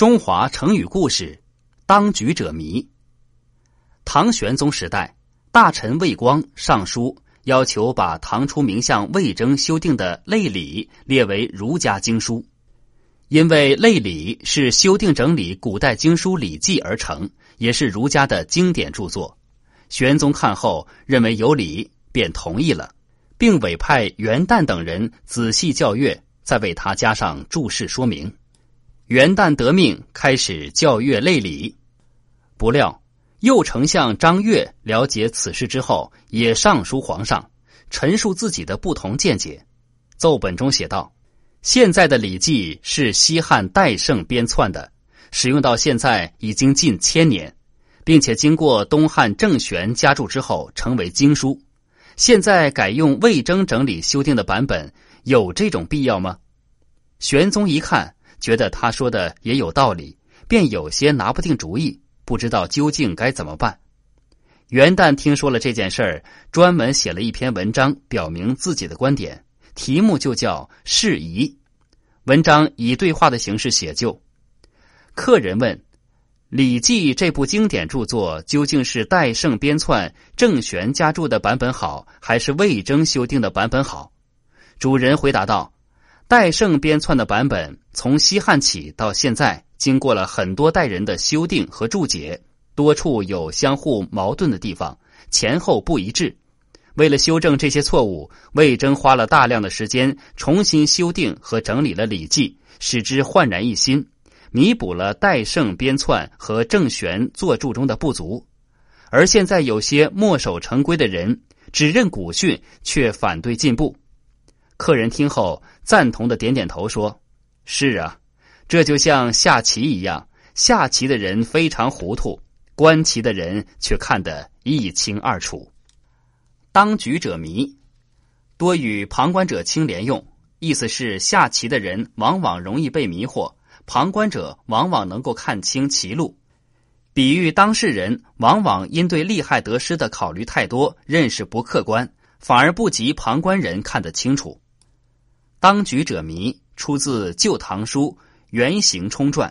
中华成语故事，当局者迷。唐玄宗时代，大臣魏光上书要求把唐初名相魏征修订的《类礼》列为儒家经书，因为《类礼》是修订整理古代经书《礼记》而成，也是儒家的经典著作。玄宗看后认为有理，便同意了，并委派元旦等人仔细校阅，再为他加上注释说明。元旦得命，开始教阅类礼。不料右丞相张悦了解此事之后，也上书皇上，陈述自己的不同见解。奏本中写道：“现在的《礼记》是西汉戴圣编纂的，使用到现在已经近千年，并且经过东汉郑玄加注之后，成为经书。现在改用魏征整理修订的版本，有这种必要吗？”玄宗一看。觉得他说的也有道理，便有些拿不定主意，不知道究竟该怎么办。元旦听说了这件事儿，专门写了一篇文章，表明自己的观点，题目就叫《释疑》。文章以对话的形式写就。客人问：《礼记》这部经典著作究竟是戴胜编篡、郑玄加注的版本好，还是魏征修订的版本好？主人回答道。戴胜编篡的版本，从西汉起到现在，经过了很多代人的修订和注解，多处有相互矛盾的地方，前后不一致。为了修正这些错误，魏征花了大量的时间重新修订和整理了《礼记》，使之焕然一新，弥补了戴胜编篡和郑玄作注中的不足。而现在有些墨守成规的人，只认古训，却反对进步。客人听后赞同的点点头，说：“是啊，这就像下棋一样，下棋的人非常糊涂，观棋的人却看得一清二楚。当局者迷，多与旁观者清连用，意思是下棋的人往往容易被迷惑，旁观者往往能够看清棋路，比喻当事人往往因对利害得失的考虑太多，认识不客观，反而不及旁观人看得清楚。”当局者迷，出自《旧唐书·原型冲传》。